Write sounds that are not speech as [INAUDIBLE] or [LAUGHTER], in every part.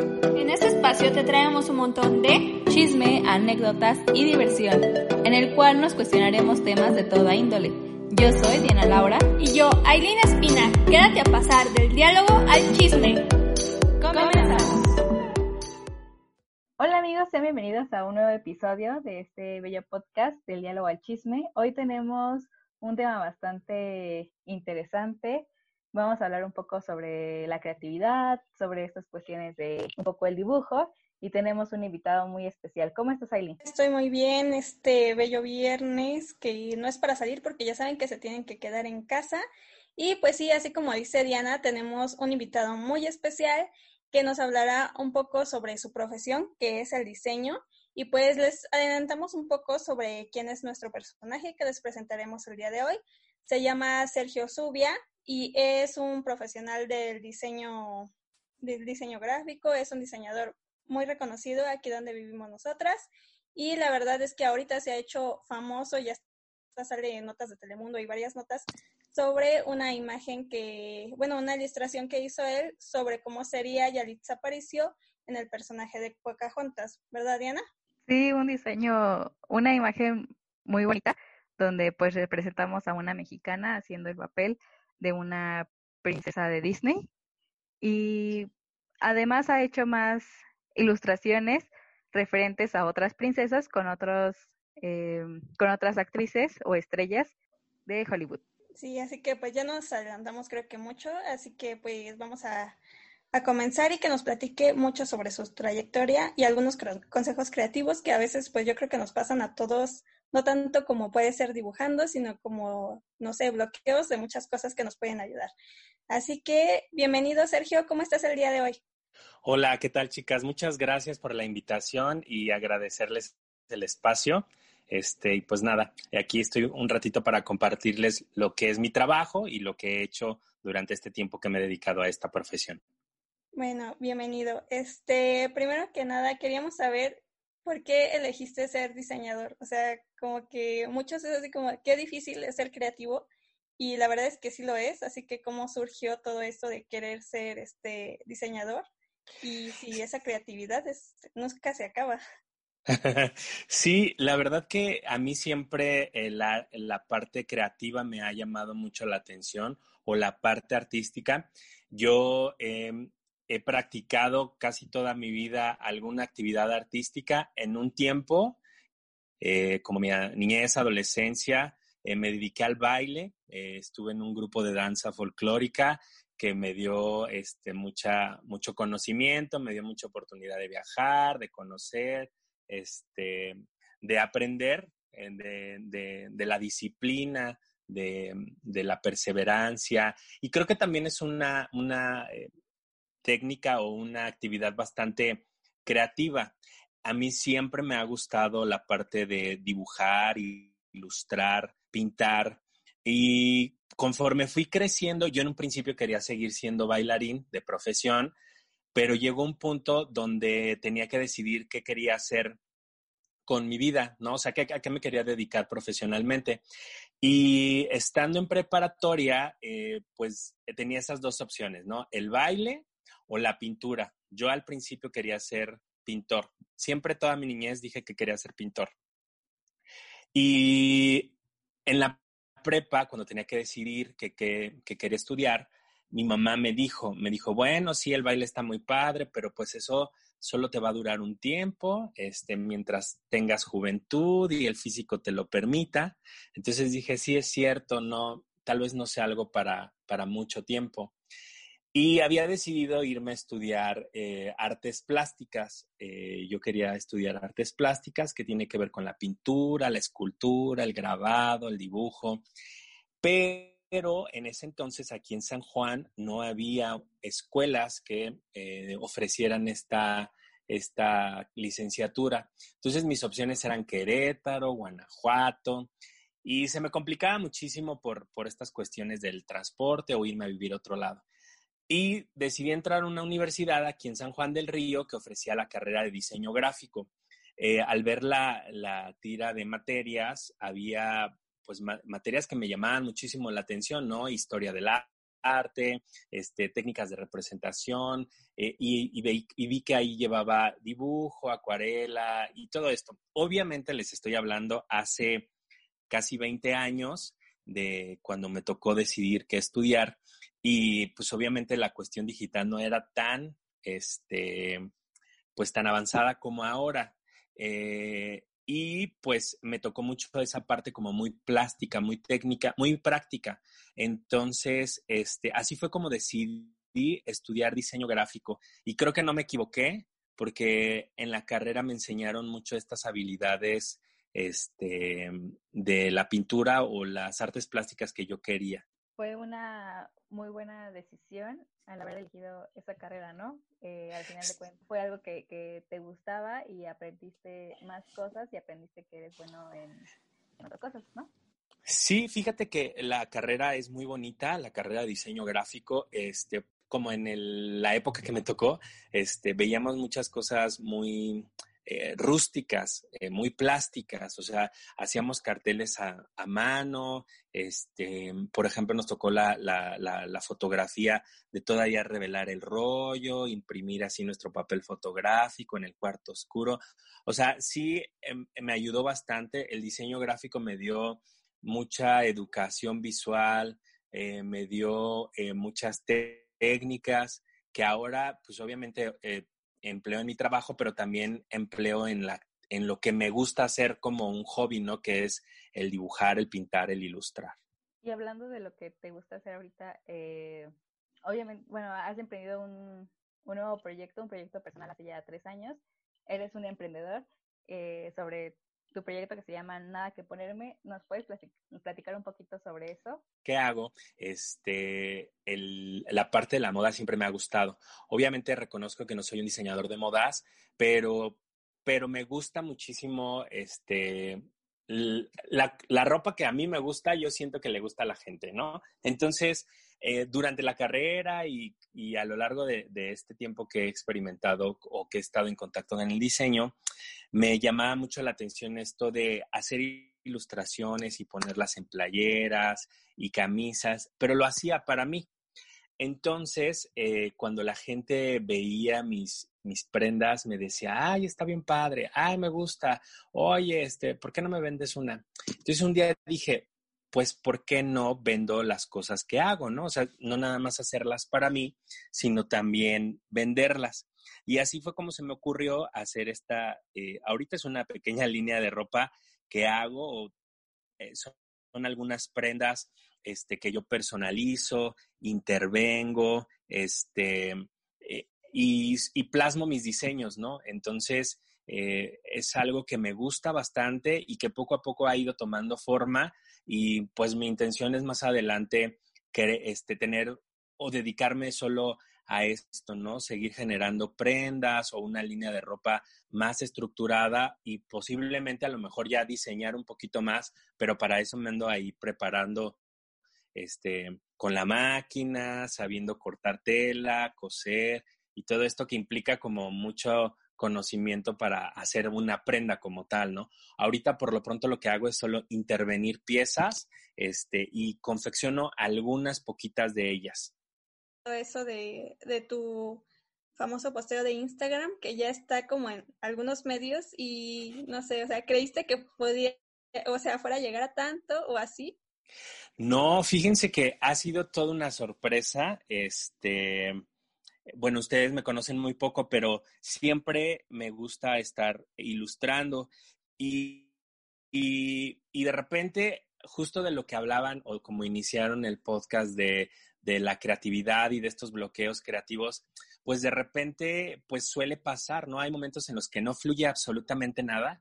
En este espacio te traemos un montón de chisme, anécdotas y diversión, en el cual nos cuestionaremos temas de toda índole. Yo soy Diana Laura y yo, Aileen Espina. Quédate a pasar del diálogo al chisme. Comenzamos. Hola amigos, sean bienvenidos a un nuevo episodio de este bello podcast del diálogo al chisme. Hoy tenemos un tema bastante interesante Vamos a hablar un poco sobre la creatividad, sobre estas cuestiones de un poco el dibujo y tenemos un invitado muy especial. ¿Cómo estás, Aileen? Estoy muy bien, este bello viernes, que no es para salir porque ya saben que se tienen que quedar en casa. Y pues sí, así como dice Diana, tenemos un invitado muy especial que nos hablará un poco sobre su profesión, que es el diseño. Y pues les adelantamos un poco sobre quién es nuestro personaje que les presentaremos el día de hoy. Se llama Sergio Zubia, y es un profesional del diseño, del diseño gráfico, es un diseñador muy reconocido aquí donde vivimos nosotras y la verdad es que ahorita se ha hecho famoso, ya sale en notas de Telemundo y varias notas sobre una imagen que, bueno, una ilustración que hizo él sobre cómo sería Yalitza Aparicio en el personaje de Pocahontas, ¿verdad, Diana? Sí, un diseño, una imagen muy bonita donde pues representamos a una mexicana haciendo el papel de una princesa de Disney. Y además ha hecho más ilustraciones referentes a otras princesas con otros eh, con otras actrices o estrellas de Hollywood. Sí, así que pues ya nos adelantamos creo que mucho, así que pues vamos a, a comenzar y que nos platique mucho sobre su trayectoria y algunos consejos creativos que a veces pues yo creo que nos pasan a todos no tanto como puede ser dibujando, sino como, no sé, bloqueos de muchas cosas que nos pueden ayudar. Así que, bienvenido Sergio, ¿cómo estás el día de hoy? Hola, ¿qué tal chicas? Muchas gracias por la invitación y agradecerles el espacio. Este, y pues nada, aquí estoy un ratito para compartirles lo que es mi trabajo y lo que he hecho durante este tiempo que me he dedicado a esta profesión. Bueno, bienvenido. Este, primero que nada, queríamos saber ¿por qué elegiste ser diseñador? O sea, como que muchos es así como, qué difícil es ser creativo y la verdad es que sí lo es, así que cómo surgió todo esto de querer ser este diseñador y si esa creatividad es, nunca se acaba. [LAUGHS] Sí, la verdad que a mí siempre eh, la, la, parte creativa me ha llamado mucho la atención o la parte artística. Yo eh, he practicado casi toda mi vida alguna actividad artística. En un tiempo, eh, como mi niñez, adolescencia, eh, me dediqué al baile. Eh, estuve en un grupo de danza folclórica que me dio este, mucha, mucho conocimiento, me dio mucha oportunidad de viajar, de conocer, este, de aprender de, la disciplina, de, la perseverancia. Y creo que también es una técnica o una actividad bastante creativa. A mí siempre me ha gustado la parte de dibujar, ilustrar, pintar y conforme fui creciendo, yo en un principio quería seguir siendo bailarín de profesión, pero llegó un punto donde tenía que decidir qué quería hacer con mi vida, ¿no? O sea, a qué me quería dedicar profesionalmente. Y estando en preparatoria, eh, pues tenía esas dos opciones, ¿no? El baile o la pintura. Yo al principio quería ser pintor. Siempre toda mi niñez dije que quería ser pintor. Y en la prepa, cuando tenía que decidir que, quería estudiar, mi mamá me dijo, me dijo, bueno, sí, el baile está muy padre, pero pues eso solo te va a durar un tiempo, este, mientras tengas juventud y el físico te lo permita. Entonces dije, sí, es cierto, no, tal vez no sea algo para, para mucho tiempo. Y había decidido irme a estudiar eh, artes plásticas. Eh, yo quería estudiar artes plásticas, que tiene que ver con la pintura, la escultura, el grabado, el dibujo. Pero en ese entonces aquí en San Juan no había escuelas que eh, ofrecieran esta, esta licenciatura. Entonces mis opciones eran Querétaro, Guanajuato. Y se me complicaba muchísimo por, por estas cuestiones del transporte o irme a vivir a otro lado. Y decidí entrar a una universidad aquí en San Juan del Río que ofrecía la carrera de diseño gráfico. Eh, al ver la, la, tira de materias, había pues materias que me llamaban muchísimo la atención, ¿no? Historia del arte, este, técnicas de representación, eh, y, vi que ahí llevaba dibujo, acuarela y todo esto. Obviamente les estoy hablando hace casi 20 años de cuando me tocó decidir qué estudiar y pues obviamente la cuestión digital no era tan, este, pues tan avanzada como ahora. Eh, y pues me tocó mucho esa parte como muy plástica, muy técnica, muy práctica. Entonces, este, así fue como decidí estudiar diseño gráfico y creo que no me equivoqué porque en la carrera me enseñaron mucho estas habilidades este, de la pintura o las artes plásticas que yo quería. Fue una muy buena decisión al haber elegido esa carrera, ¿no? Eh, al final de [LAUGHS] cuentas fue algo que, que, te gustaba y aprendiste más cosas y aprendiste que eres bueno en, otras cosas, ¿no? Sí, fíjate que la carrera es muy bonita, la carrera de diseño gráfico, este, como en la época que me tocó, este, veíamos muchas cosas muy, eh, rústicas, eh, muy plásticas, o sea, hacíamos carteles a, mano, este, por ejemplo, nos tocó la, la, fotografía de todavía revelar el rollo, imprimir así nuestro papel fotográfico en el cuarto oscuro, o sea, sí em, me ayudó bastante, el diseño gráfico me dio mucha educación visual, eh, me dio muchas técnicas que ahora, pues obviamente empleo en mi trabajo, pero también empleo en, la, en lo que me gusta hacer como un hobby, ¿no? Que es el dibujar, el pintar, el ilustrar. Y hablando de lo que te gusta hacer ahorita, eh, obviamente, bueno, has emprendido un, un, nuevo proyecto, un proyecto personal hace ya tres años. Eres un emprendedor eh, sobre tu proyecto que se llama Nada que ponerme. ¿Nos puedes platicar un poquito sobre eso? ¿Qué hago? Este, el, la parte de la moda siempre me ha gustado. Obviamente reconozco que no soy un diseñador de modas, pero, pero me gusta muchísimo este, la, la, ropa que a mí me gusta, yo siento que le gusta a la gente, ¿no? Entonces, eh, durante la carrera y, y a lo largo de, de, este tiempo que he experimentado o que he estado en contacto con el diseño, me llamaba mucho la atención esto de hacer ilustraciones y ponerlas en playeras y camisas, pero lo hacía para mí. Entonces, eh, cuando la gente veía mis, mis prendas, me decía, ay, está bien padre, ay, me gusta, oye, este, ¿por qué no me vendes una? Entonces un día dije, pues, ¿por qué no vendo las cosas que hago, no? O sea, no nada más hacerlas para mí, sino también venderlas. Y así fue como se me ocurrió hacer esta, eh, ahorita es una pequeña línea de ropa que hago, eh, algunas prendas este, que yo personalizo, intervengo, este, eh, y, y, plasmo mis diseños, ¿no? Entonces, es algo que me gusta bastante y que poco a poco ha ido tomando forma y pues mi intención es más adelante que, este, tener o dedicarme solo a esto, ¿no? Seguir generando prendas o una línea de ropa más estructurada y posiblemente a lo mejor ya diseñar un poquito más, pero para eso me ando ahí preparando este, con la máquina, sabiendo cortar tela, coser y todo esto que implica como mucho conocimiento para hacer una prenda como tal, ¿no? Ahorita por lo pronto lo que hago es solo intervenir piezas este, y confecciono algunas poquitas de ellas eso de, de tu famoso posteo de Instagram, que ya está como en algunos medios y no sé, o sea, ¿creíste que podía, o sea, fuera a llegar a tanto o así? No, fíjense que ha sido toda una sorpresa. Este, bueno, ustedes me conocen muy poco, pero siempre me gusta estar ilustrando y, y, y de repente, justo de lo que hablaban o como iniciaron el podcast de de la creatividad y de estos bloqueos creativos, pues de repente, pues suele pasar, ¿no? Hay momentos en los que no fluye absolutamente nada.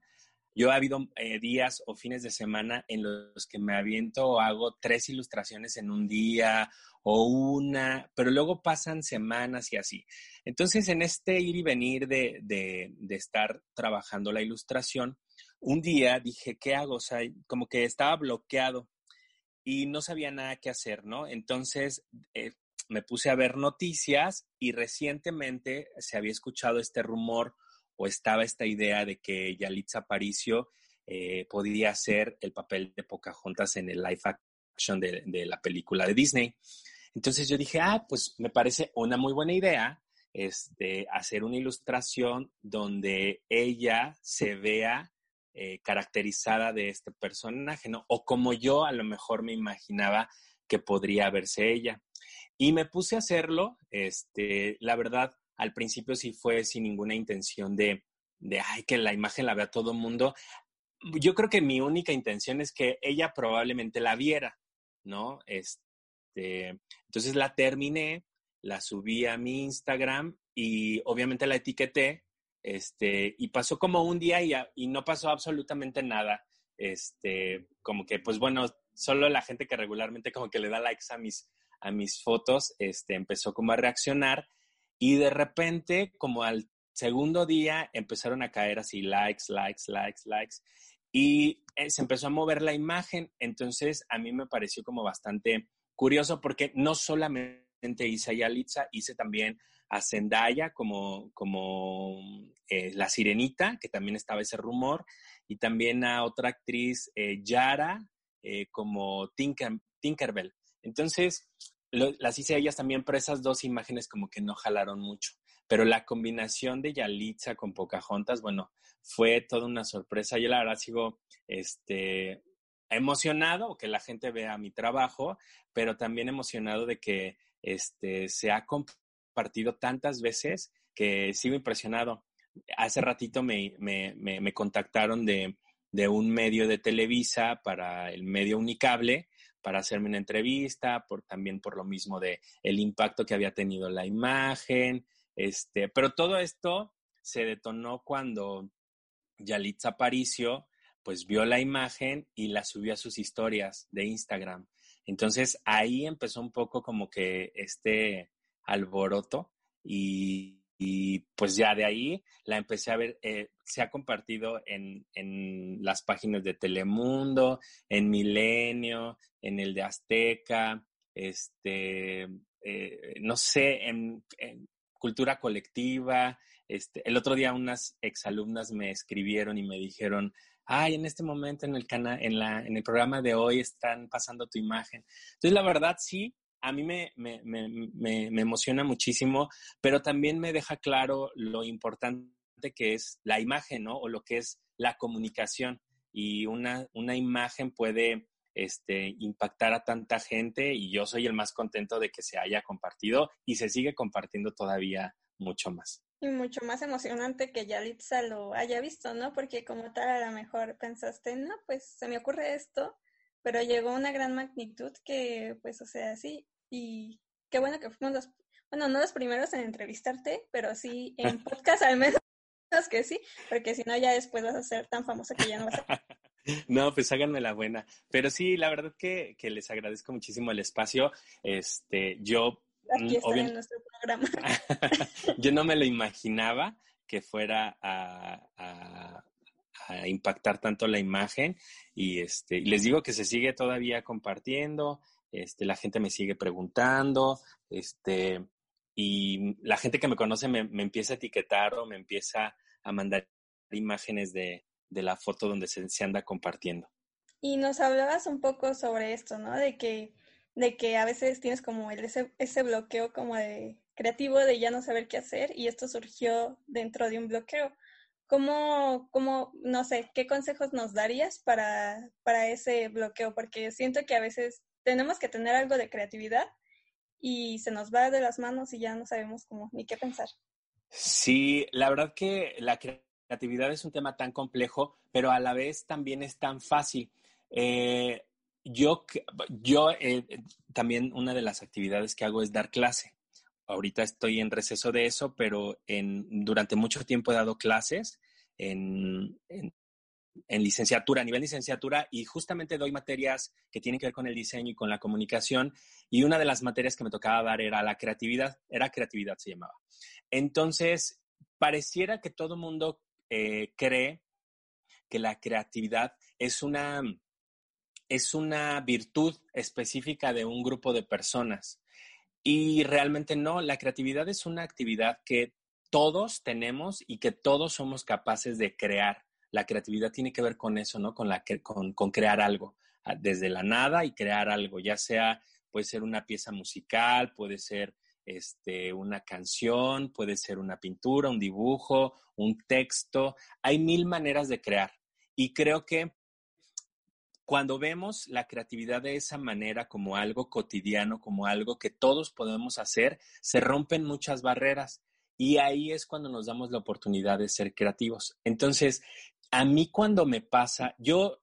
Yo ha habido eh, días o fines de semana en los que me aviento o hago tres ilustraciones en un día o una, pero luego pasan semanas y así. Entonces, en este ir y venir de, de, de estar trabajando la ilustración, un día dije, ¿qué hago? O sea, como que estaba bloqueado y no sabía nada que hacer, ¿no? Entonces eh, me puse a ver noticias y recientemente se había escuchado este rumor o estaba esta idea de que Yalitza Aparicio eh, podía hacer el papel de Pocahontas en el live action de, de la película de Disney. Entonces yo dije, ah, pues me parece una muy buena idea este, hacer una ilustración donde ella se vea eh, caracterizada de este personaje, ¿no? O como yo a lo mejor me imaginaba que podría verse ella. Y me puse a hacerlo, este, la verdad, al principio sí fue sin ninguna intención de, de, ay, que la imagen la vea todo el mundo. Yo creo que mi única intención es que ella probablemente la viera, ¿no? Este, entonces la terminé, la subí a mi Instagram y obviamente la etiqueté, este, y pasó como un día y, no pasó absolutamente nada. Este, como que, pues bueno, solo la gente que regularmente como que le da likes a mis, a mis fotos, este, empezó como a reaccionar y de repente, como al segundo día, empezaron a caer así likes, likes, likes, likes y eh, se empezó a mover la imagen. Entonces, a mí me pareció como bastante curioso porque no solamente hice a Yalitza, hice también a Zendaya como, como eh, la sirenita, que también estaba ese rumor, y también a otra actriz, eh, Yara, eh, como Tinker, Tinkerbell. Entonces, las hice ellas también, pero esas dos imágenes como que no jalaron mucho. Pero la combinación de Yalitza con Pocahontas, bueno, fue toda una sorpresa. Yo la verdad sigo este, emocionado que la gente vea mi trabajo, pero también emocionado de que este, se ha compartido tantas veces que sigo impresionado. Hace ratito me, me, me contactaron de, de un medio de Televisa para el medio Unicable para hacerme una entrevista, por, también por lo mismo de el impacto que había tenido la imagen, este, pero todo esto se detonó cuando Yalitza Aparicio pues vio la imagen y la subió a sus historias de Instagram. Entonces ahí empezó un poco como que este alboroto y, y pues ya de ahí la empecé a ver, eh, se ha compartido en, en, las páginas de Telemundo, en Milenio, en el de Azteca, este, eh, no sé, en, cultura colectiva. Este, el otro día unas exalumnas me escribieron y me dijeron, ay, en este momento en el canal, en, la, en el programa de hoy están pasando tu imagen. Entonces, la verdad, sí, a mí me, me, me, me, emociona muchísimo, pero también me deja claro lo importante que es la imagen, ¿no? O lo que es la comunicación. Y una, una imagen puede este, impactar a tanta gente y yo soy el más contento de que se haya compartido y se sigue compartiendo todavía mucho más. Y mucho más emocionante que Yalitza lo haya visto, ¿no? Porque como tal a lo mejor pensaste, no, pues se me ocurre esto, pero llegó una gran magnitud que, pues, o sea, sí, y qué bueno que fuimos los, bueno, no los primeros en entrevistarte, pero sí en [LAUGHS] podcast al menos que sí, porque si no ya después vas a ser tan famosa que ya no vas a... [LAUGHS] No, pues háganme la buena. Pero sí, la verdad que, que les agradezco muchísimo el espacio. Este, yo... Aquí está en nuestro programa. [LAUGHS] yo no me lo imaginaba que fuera a, a, a impactar tanto la imagen y este les digo que se sigue todavía compartiendo, este la gente me sigue preguntando, este y la gente que me conoce me, empieza a etiquetar o me empieza a mandar imágenes de, de la foto donde se, se, anda compartiendo. Y nos hablabas un poco sobre esto, ¿no? De que, de que a veces tienes como el, ese, ese bloqueo como de creativo de ya no saber qué hacer y esto surgió dentro de un bloqueo. ¿Cómo, cómo, no sé, qué consejos nos darías para, para ese bloqueo? Porque siento que a veces tenemos que tener algo de creatividad y se nos va de las manos y ya no sabemos cómo ni qué pensar. Sí, la verdad que la creatividad es un tema tan complejo, pero a la vez también es tan fácil. Eh, yo, yo eh, también una de las actividades que hago es dar clase ahorita estoy en receso de eso, pero durante mucho tiempo he dado clases en, en, licenciatura, a nivel licenciatura, y justamente doy materias que tienen que ver con el diseño y con la comunicación. Y una de las materias que me tocaba dar era la creatividad, era creatividad se llamaba. Entonces, pareciera que todo mundo eh, cree que la creatividad es una, es una virtud específica de un grupo de personas. Y realmente no, la creatividad es una actividad que todos tenemos y que todos somos capaces de crear. La creatividad tiene que ver con eso, ¿no? Con, la, con, con crear algo, ah, desde la nada y crear algo, ya sea puede ser una pieza musical, puede ser este, una canción, puede ser una pintura, un dibujo, un texto. Hay mil maneras de crear. Y creo que cuando vemos la creatividad de esa manera como algo cotidiano, como algo que todos podemos hacer, se rompen muchas barreras. Y ahí es cuando nos damos la oportunidad de ser creativos. Entonces, a mí cuando me pasa, yo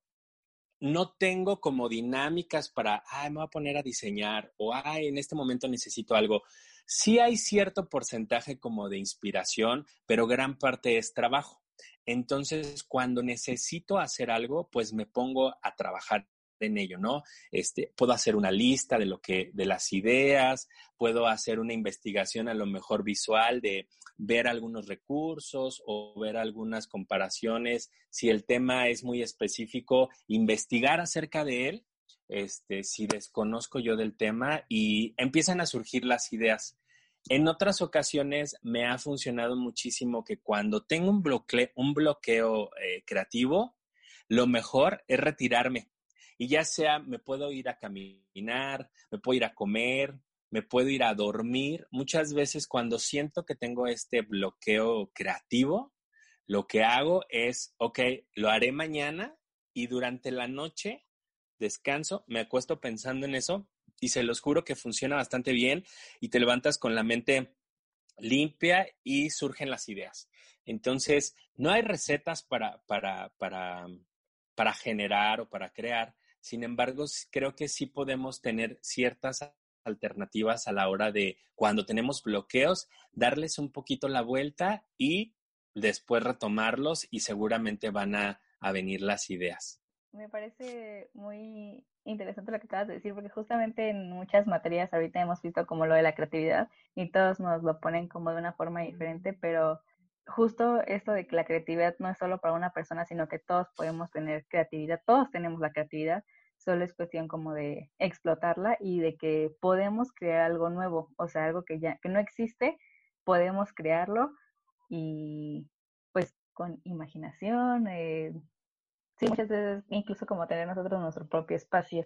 no tengo como dinámicas para, ay, me voy a poner a diseñar o, ay, en este momento necesito algo. Sí hay cierto porcentaje como de inspiración, pero gran parte es trabajo. Entonces, cuando necesito hacer algo, pues me pongo a trabajar en ello, ¿no? Este, puedo hacer una lista de lo que, de las ideas, puedo hacer una investigación a lo mejor visual de ver algunos recursos o ver algunas comparaciones. Si el tema es muy específico, investigar acerca de él, este, si desconozco yo del tema y empiezan a surgir las ideas. En otras ocasiones me ha funcionado muchísimo que cuando tengo un bloqueo, eh, creativo, lo mejor es retirarme. Y ya sea me puedo ir a caminar, me puedo ir a comer, me puedo ir a dormir. Muchas veces cuando siento que tengo este bloqueo creativo, lo que hago es, ok, lo haré mañana y durante la noche descanso, me acuesto pensando en eso y se los juro que funciona bastante bien y te levantas con la mente limpia y surgen las ideas. Entonces, no hay recetas para, para, para, para generar o para crear. Sin embargo, creo que sí podemos tener ciertas alternativas a la hora de cuando tenemos bloqueos, darles un poquito la vuelta y después retomarlos y seguramente van a, a venir las ideas. Me parece muy interesante lo que acabas de decir, porque justamente en muchas materias ahorita hemos visto como lo de la creatividad y todos nos lo ponen como de una forma diferente, pero justo esto de que la creatividad no es solo para una persona, sino que todos podemos tener creatividad, todos tenemos la creatividad, solo es cuestión como de explotarla y de que podemos crear algo nuevo, o sea, algo que ya que no existe, podemos crearlo y pues con imaginación, eh, sí, muchas veces incluso como tener nosotros nuestro propio espacio.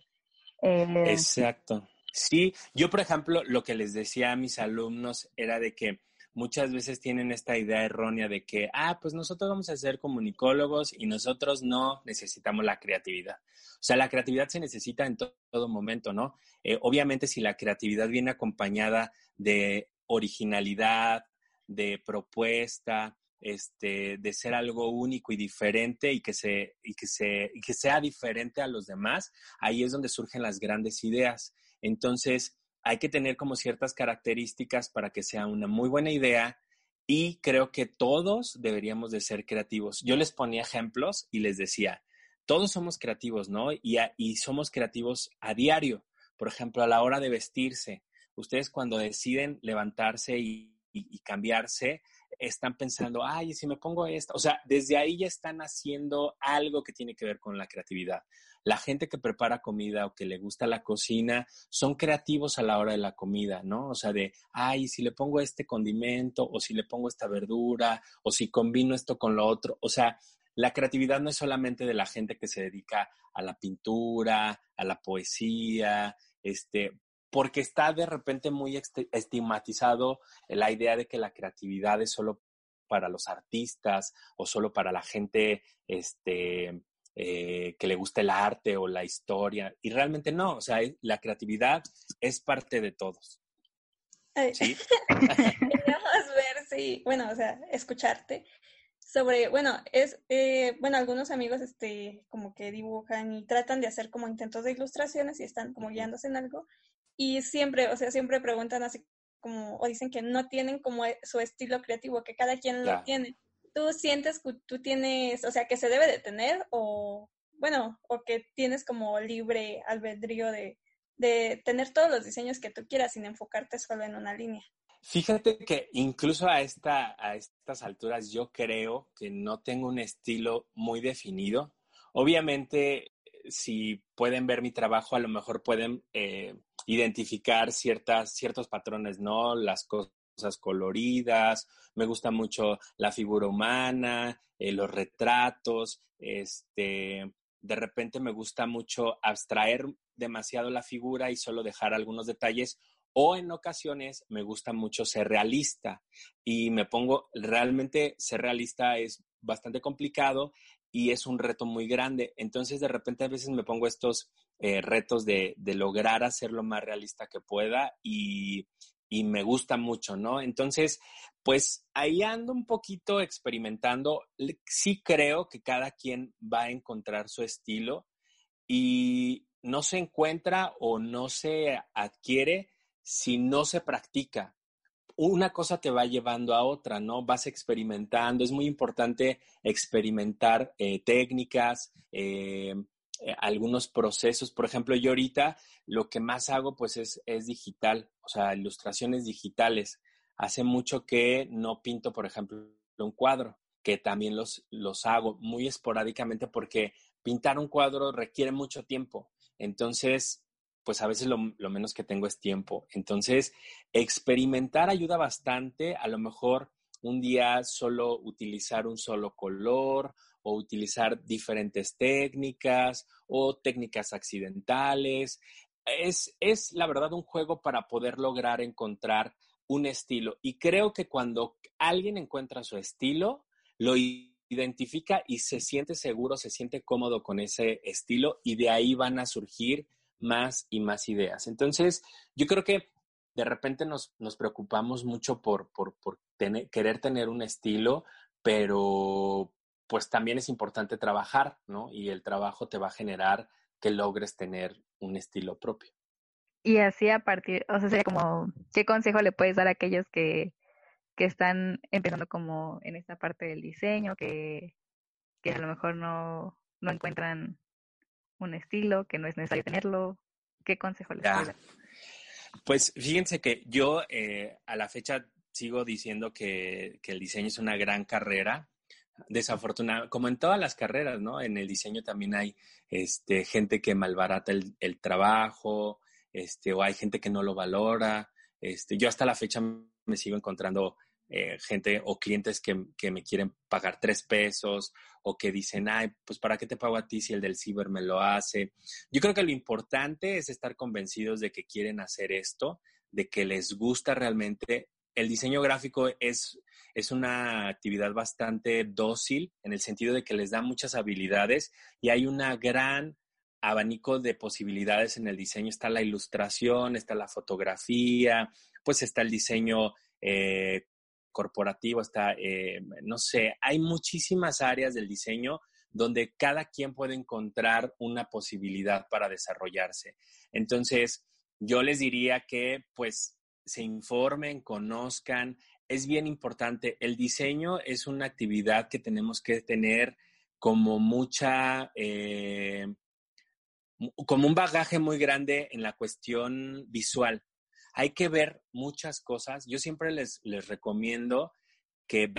Eh, Exacto. Sí, yo por ejemplo, lo que les decía a mis alumnos era de que muchas veces tienen esta idea errónea de que, ah, pues nosotros vamos a ser comunicólogos y nosotros no necesitamos la creatividad. O sea, la creatividad se necesita en todo momento, ¿no? Eh, obviamente si la creatividad viene acompañada de originalidad, de propuesta, este, de ser algo único y diferente y que, se, y, que se, que sea diferente a los demás, ahí es donde surgen las grandes ideas. Entonces, hay que tener como ciertas características para que sea una muy buena idea y creo que todos deberíamos de ser creativos. Yo les ponía ejemplos y les decía, todos somos creativos, ¿no? Y, y somos creativos a diario. Por ejemplo, a la hora de vestirse. Ustedes cuando deciden levantarse y cambiarse, están pensando, ay, si me pongo esto, o sea, desde ahí ya están haciendo algo que tiene que ver con la creatividad. La gente que prepara comida o que le gusta la cocina son creativos a la hora de la comida, ¿no? O sea, de, ay, si le pongo este condimento o si le pongo esta verdura o si combino esto con lo otro, o sea, la creatividad no es solamente de la gente que se dedica a la pintura, a la poesía, este, porque está de repente muy estigmatizado la idea de que la creatividad es solo para los artistas o solo para la gente este, eh, que le gusta el arte o la historia. Y realmente no, o sea, la creatividad es parte de todos. ¿Sí? [LAUGHS] Queríamos ver si, bueno, o sea, escucharte sobre, bueno, es, eh, bueno, algunos amigos, este, como que dibujan y tratan de hacer como intentos de ilustraciones y están como guiándose en algo y siempre, o sea, siempre preguntan así como, o dicen que no tienen como e, su estilo creativo, que cada quien lo tiene. ¿Tú sientes que tú tienes, o sea, que se debe de tener o, bueno, o que tienes como libre albedrío de, de tener todos los diseños que tú quieras sin enfocarte solo en una línea? Fíjate que incluso a, esta, a estas alturas yo creo que no tengo un estilo muy definido. Obviamente, si pueden ver mi trabajo, a lo mejor pueden eh, identificar ciertas, ciertos patrones, ¿no? Las cosas coloridas, me gusta mucho la figura humana, eh, los retratos, este, de repente me gusta mucho abstraer demasiado la figura y solo dejar algunos detalles o en ocasiones me gusta mucho ser realista y me pongo, realmente ser realista es bastante complicado y es un reto muy grande. Entonces de repente a veces me pongo estos eh, retos de, de, lograr hacer lo más realista que pueda y, y me gusta mucho, ¿no? Entonces, pues ahí ando un poquito experimentando. Sí creo que cada quien va a encontrar su estilo y no se encuentra o no se adquiere si no se practica. Una cosa te va llevando a otra, ¿no? Vas experimentando. Es muy importante experimentar eh, técnicas, eh, eh, algunos procesos. Por ejemplo, yo ahorita lo que más hago pues es, es digital, o sea, ilustraciones digitales. Hace mucho que no pinto, por ejemplo, un cuadro, que también los, los hago muy esporádicamente porque pintar un cuadro requiere mucho tiempo. Entonces, pues a veces lo, lo, menos que tengo es tiempo. Entonces, experimentar ayuda bastante. A lo mejor un día solo utilizar un solo color o utilizar diferentes técnicas o técnicas accidentales. Es, es la verdad un juego para poder lograr encontrar un estilo. Y creo que cuando alguien encuentra su estilo, lo identifica y se siente seguro, se siente cómodo con ese estilo y de ahí van a surgir más y más ideas. Entonces, yo creo que de repente nos, nos preocupamos mucho por, por, por querer tener un estilo, pero pues también es importante trabajar, ¿no? Y el trabajo te va a generar que logres tener un estilo propio. Y así a partir, o sea, como, ¿qué consejo le puedes dar a aquellos que, que están empezando como en esta parte del diseño, que, que a lo mejor no, no encuentran un estilo, que no es necesario tenerlo? ¿Qué consejo les puedes dar? Pues fíjense que yo eh, a la fecha sigo diciendo que, el diseño es una gran carrera desafortunado, como en todas las carreras, ¿no? En el diseño también hay este, gente que malbarata el, el trabajo, este, o hay gente que no lo valora. Este, yo hasta la fecha me sigo encontrando eh, gente o clientes que, que, me quieren pagar tres pesos o que dicen, ay, pues ¿para qué te pago a ti si el del ciber me lo hace? Yo creo que lo importante es estar convencidos de que quieren hacer esto, de que les gusta realmente. El diseño gráfico es es una actividad bastante dócil en el sentido de que les da muchas habilidades y hay una gran abanico de posibilidades en el diseño. Está la ilustración, está la fotografía, pues está el diseño eh, corporativo, está, eh, no sé, hay muchísimas áreas del diseño donde cada quien puede encontrar una posibilidad para desarrollarse. Entonces, yo les diría que pues se informen, conozcan, es bien importante. El diseño es una actividad que tenemos que tener como mucha, eh, como un bagaje muy grande en la cuestión visual. Hay que ver muchas cosas. Yo siempre les, les recomiendo que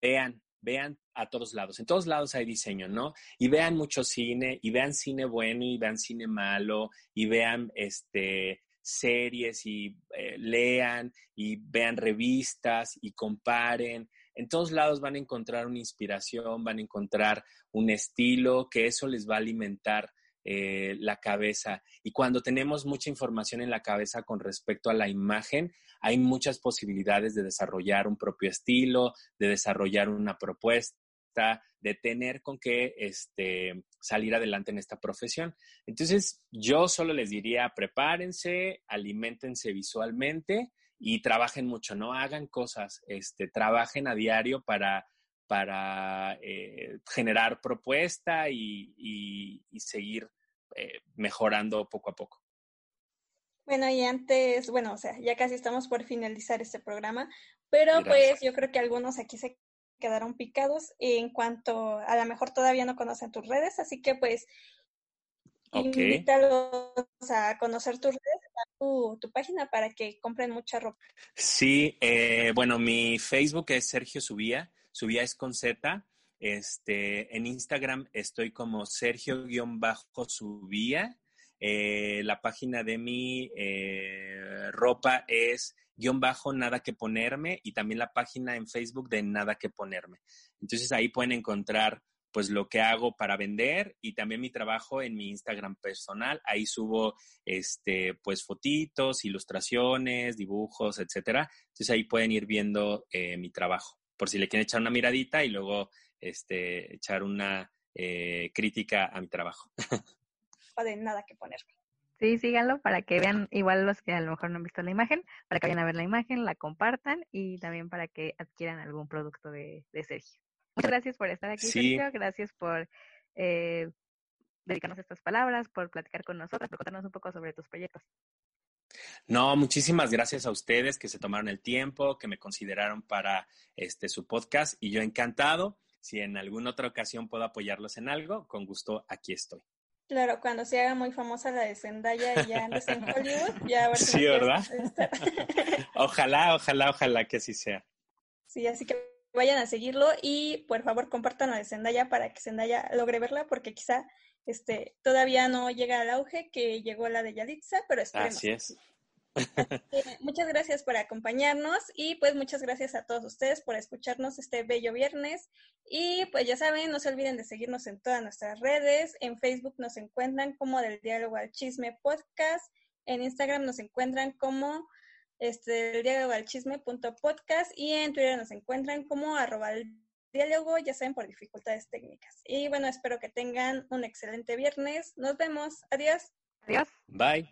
vean, vean a todos lados. En todos lados hay diseño, ¿no? Y vean mucho cine, y vean cine bueno, y vean cine malo, y vean este series y eh, lean y vean revistas y comparen. En todos lados van a encontrar una inspiración, van a encontrar un estilo que eso les va a alimentar eh, la cabeza. Y cuando tenemos mucha información en la cabeza con respecto a la imagen, hay muchas posibilidades de desarrollar un propio estilo, de desarrollar una propuesta de tener con qué este, salir adelante en esta profesión. Entonces, yo solo les diría, prepárense, alimentense visualmente y trabajen mucho, no hagan cosas, este, trabajen a diario para, para eh, generar propuesta y, y, seguir eh, mejorando poco a poco. Bueno, y antes, bueno, o sea, ya casi estamos por finalizar este programa, pero pues yo creo que algunos aquí se quedaron picados en cuanto a lo mejor todavía no conocen tus redes, así que pues okay. invítalos a conocer tus redes, tu, tu, página para que compren mucha ropa. Sí, eh, bueno, mi Facebook es Sergio Subía, Subía es con Z. Este, en Instagram estoy como Sergio-Subía. Eh, la página de mi eh, ropa es guion bajo nada que ponerme y también la página en Facebook de nada que ponerme. Entonces ahí pueden encontrar pues lo que hago para vender y también mi trabajo en mi Instagram personal. Ahí subo este, pues fotitos, ilustraciones, dibujos, etcétera. Entonces ahí pueden ir viendo eh, mi trabajo, por si le quieren echar una miradita y luego este, echar una eh, crítica a mi trabajo. [LAUGHS] O de nada que poner. Sí, síganlo para que vean, igual los que a lo mejor no han visto la imagen, para que vayan a ver la imagen, la compartan y también para que adquieran algún producto de, Sergio. Muchas gracias por estar aquí, Sergio. Gracias por eh, dedicarnos estas palabras, por platicar con nosotros, por contarnos un poco sobre tus proyectos. No, muchísimas gracias a ustedes que se tomaron el tiempo, que me consideraron para este su podcast y yo encantado. Si en alguna otra ocasión puedo apoyarlos en algo, con gusto aquí estoy. Claro, cuando se haga muy famosa la de Zendaya y ya andes en Hollywood, ya a ver Sí, ¿verdad? [LAUGHS] ojalá, ojalá, ojalá que así sea. Sí, así que vayan a seguirlo y por favor compartan la de Zendaya para que Zendaya logre verla porque quizá este todavía no llega al auge que llegó la de Yalitza, pero esperemos. Así es. muchas gracias por acompañarnos y pues muchas gracias a todos ustedes por escucharnos este bello viernes. Y pues ya saben, no se olviden de seguirnos en todas nuestras redes. En Facebook nos encuentran como del diálogo al chisme podcast. En Instagram nos encuentran como este, del diálogo al chisme punto podcast y en Twitter nos encuentran como arroba diálogo, ya saben, por dificultades técnicas. Y bueno, espero que tengan un excelente viernes. Nos vemos. Adiós. Adiós. Bye.